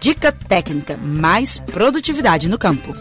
Dica técnica, mais produtividade no campo.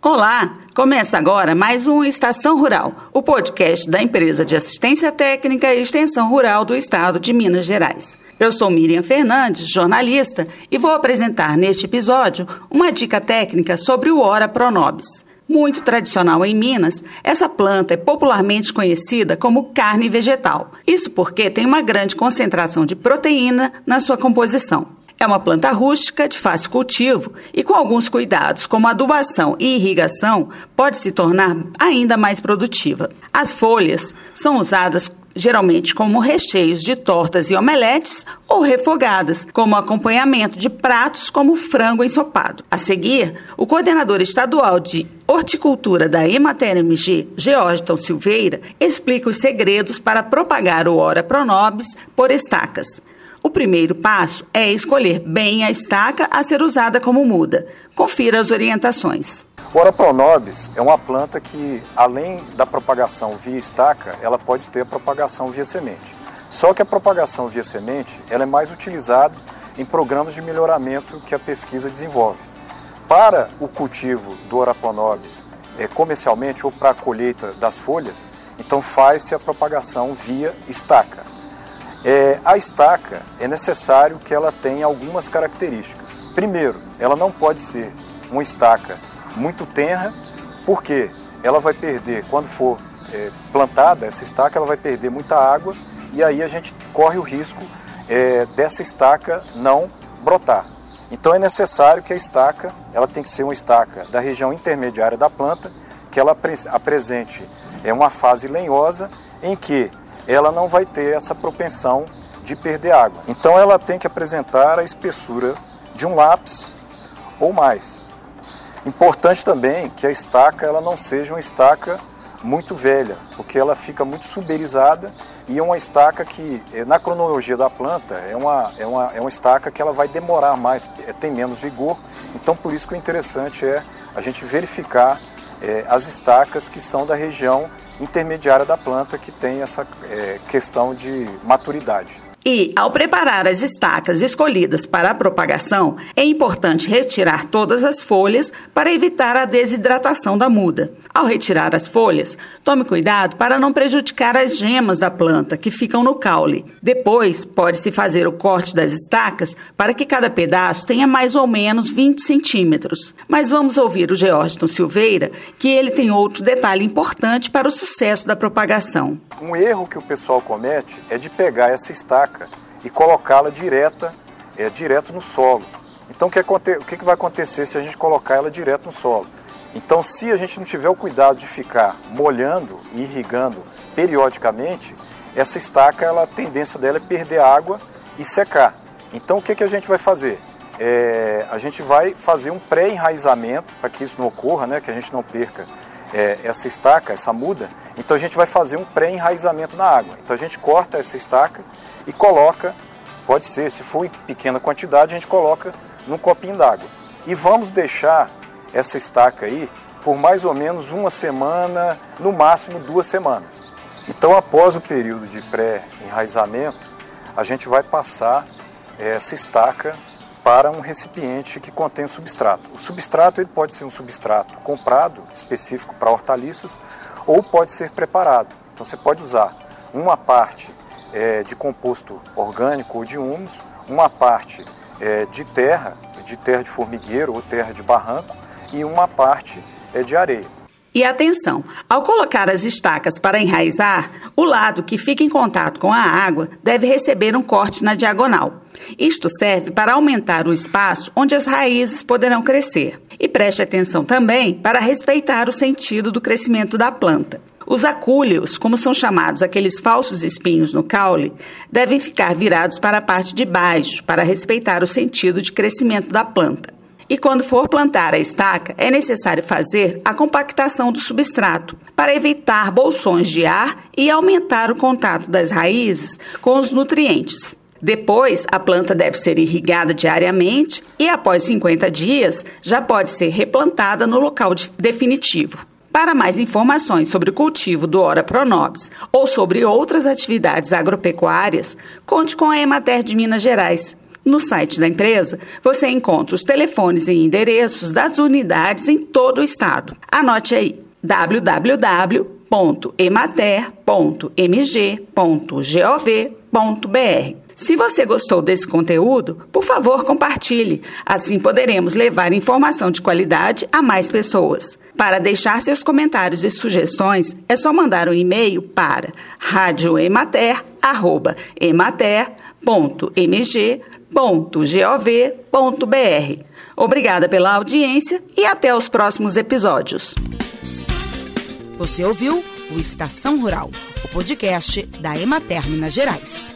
Olá! Começa agora mais um Estação Rural, o podcast da empresa de assistência técnica e extensão rural do estado de Minas Gerais. Eu sou Miriam Fernandes, jornalista, e vou apresentar neste episódio uma dica técnica sobre o Ora Pronobis. Muito tradicional em Minas, essa planta é popularmente conhecida como carne vegetal. Isso porque tem uma grande concentração de proteína na sua composição. É uma planta rústica de fácil cultivo e, com alguns cuidados, como adubação e irrigação, pode se tornar ainda mais produtiva. As folhas são usadas geralmente como recheios de tortas e omeletes ou refogadas, como acompanhamento de pratos como frango ensopado. A seguir, o coordenador estadual de horticultura da Emater MG, Georgiton Silveira, explica os segredos para propagar o Ora Pronobis por estacas. O primeiro passo é escolher bem a estaca a ser usada como muda. Confira as orientações. O Ora pronobis é uma planta que, além da propagação via estaca, ela pode ter a propagação via semente. Só que a propagação via semente ela é mais utilizada em programas de melhoramento que a pesquisa desenvolve. Para o cultivo do Ora pronobis é, comercialmente ou para a colheita das folhas, então faz-se a propagação via estaca. É, a estaca é necessário que ela tenha algumas características. Primeiro, ela não pode ser uma estaca muito tenra, porque ela vai perder, quando for é, plantada essa estaca, ela vai perder muita água e aí a gente corre o risco é, dessa estaca não brotar. Então é necessário que a estaca, ela tem que ser uma estaca da região intermediária da planta, que ela apresente é uma fase lenhosa em que ela não vai ter essa propensão de perder água. Então ela tem que apresentar a espessura de um lápis ou mais. Importante também que a estaca ela não seja uma estaca muito velha, porque ela fica muito suberizada e é uma estaca que, eh, na cronologia da planta, é uma, é uma, é uma estaca que ela vai demorar mais, eh, tem menos vigor. Então, por isso que o interessante é a gente verificar é, as estacas que são da região intermediária da planta, que tem essa é, questão de maturidade. E, ao preparar as estacas escolhidas para a propagação, é importante retirar todas as folhas para evitar a desidratação da muda. Ao retirar as folhas, tome cuidado para não prejudicar as gemas da planta que ficam no caule. Depois, pode-se fazer o corte das estacas para que cada pedaço tenha mais ou menos 20 centímetros. Mas vamos ouvir o Georgiton Silveira, que ele tem outro detalhe importante para o sucesso da propagação. Um erro que o pessoal comete é de pegar essa estaca e colocá-la direta, é, direto no solo. Então o que, o que vai acontecer se a gente colocar ela direto no solo? Então se a gente não tiver o cuidado de ficar molhando e irrigando periodicamente, essa estaca, ela, a tendência dela é perder água e secar. Então o que, que a gente vai fazer? É, a gente vai fazer um pré-enraizamento para que isso não ocorra, né, que a gente não perca é, essa estaca, essa muda. Então a gente vai fazer um pré-enraizamento na água. Então a gente corta essa estaca e coloca, pode ser, se for em pequena quantidade, a gente coloca num copinho d'água. E vamos deixar essa estaca aí por mais ou menos uma semana, no máximo duas semanas. Então, após o período de pré-enraizamento, a gente vai passar essa estaca para um recipiente que contém o substrato. O substrato ele pode ser um substrato comprado, específico para hortaliças, ou pode ser preparado. Então você pode usar uma parte é, de composto orgânico ou de humus, uma parte é, de terra, de terra de formigueiro ou terra de barranco, e uma parte é, de areia. E atenção, ao colocar as estacas para enraizar, o lado que fica em contato com a água deve receber um corte na diagonal. Isto serve para aumentar o espaço onde as raízes poderão crescer. E preste atenção também para respeitar o sentido do crescimento da planta. Os acúleos, como são chamados aqueles falsos espinhos no caule, devem ficar virados para a parte de baixo para respeitar o sentido de crescimento da planta. E quando for plantar a estaca, é necessário fazer a compactação do substrato para evitar bolsões de ar e aumentar o contato das raízes com os nutrientes. Depois, a planta deve ser irrigada diariamente e, após 50 dias, já pode ser replantada no local definitivo. Para mais informações sobre o cultivo do Ora Pronobis ou sobre outras atividades agropecuárias, conte com a Emater de Minas Gerais. No site da empresa, você encontra os telefones e endereços das unidades em todo o estado. Anote aí: www.emater.mg.gov.br. Se você gostou desse conteúdo, por favor, compartilhe. Assim poderemos levar informação de qualidade a mais pessoas. Para deixar seus comentários e sugestões, é só mandar um e-mail para radioemater@emater.mg.gov.br. Obrigada pela audiência e até os próximos episódios. Você ouviu o Estação Rural, o podcast da Emater Minas Gerais.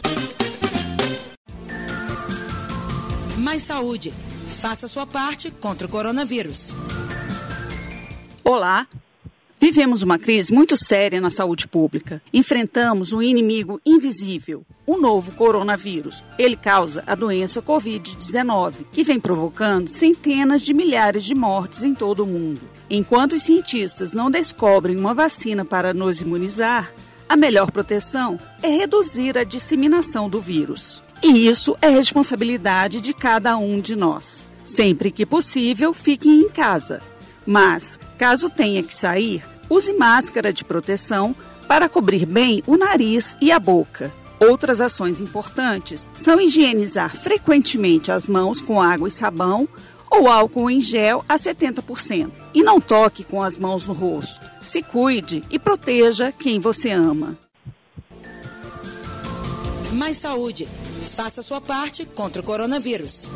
Mais saúde. Faça sua parte contra o coronavírus. Olá. Vivemos uma crise muito séria na saúde pública. Enfrentamos um inimigo invisível, o novo coronavírus. Ele causa a doença Covid-19, que vem provocando centenas de milhares de mortes em todo o mundo. Enquanto os cientistas não descobrem uma vacina para nos imunizar, a melhor proteção é reduzir a disseminação do vírus. E isso é responsabilidade de cada um de nós. Sempre que possível, fique em casa. Mas, caso tenha que sair, use máscara de proteção para cobrir bem o nariz e a boca. Outras ações importantes são higienizar frequentemente as mãos com água e sabão ou álcool em gel a 70%. E não toque com as mãos no rosto. Se cuide e proteja quem você ama. Mais saúde. Faça sua parte contra o coronavírus.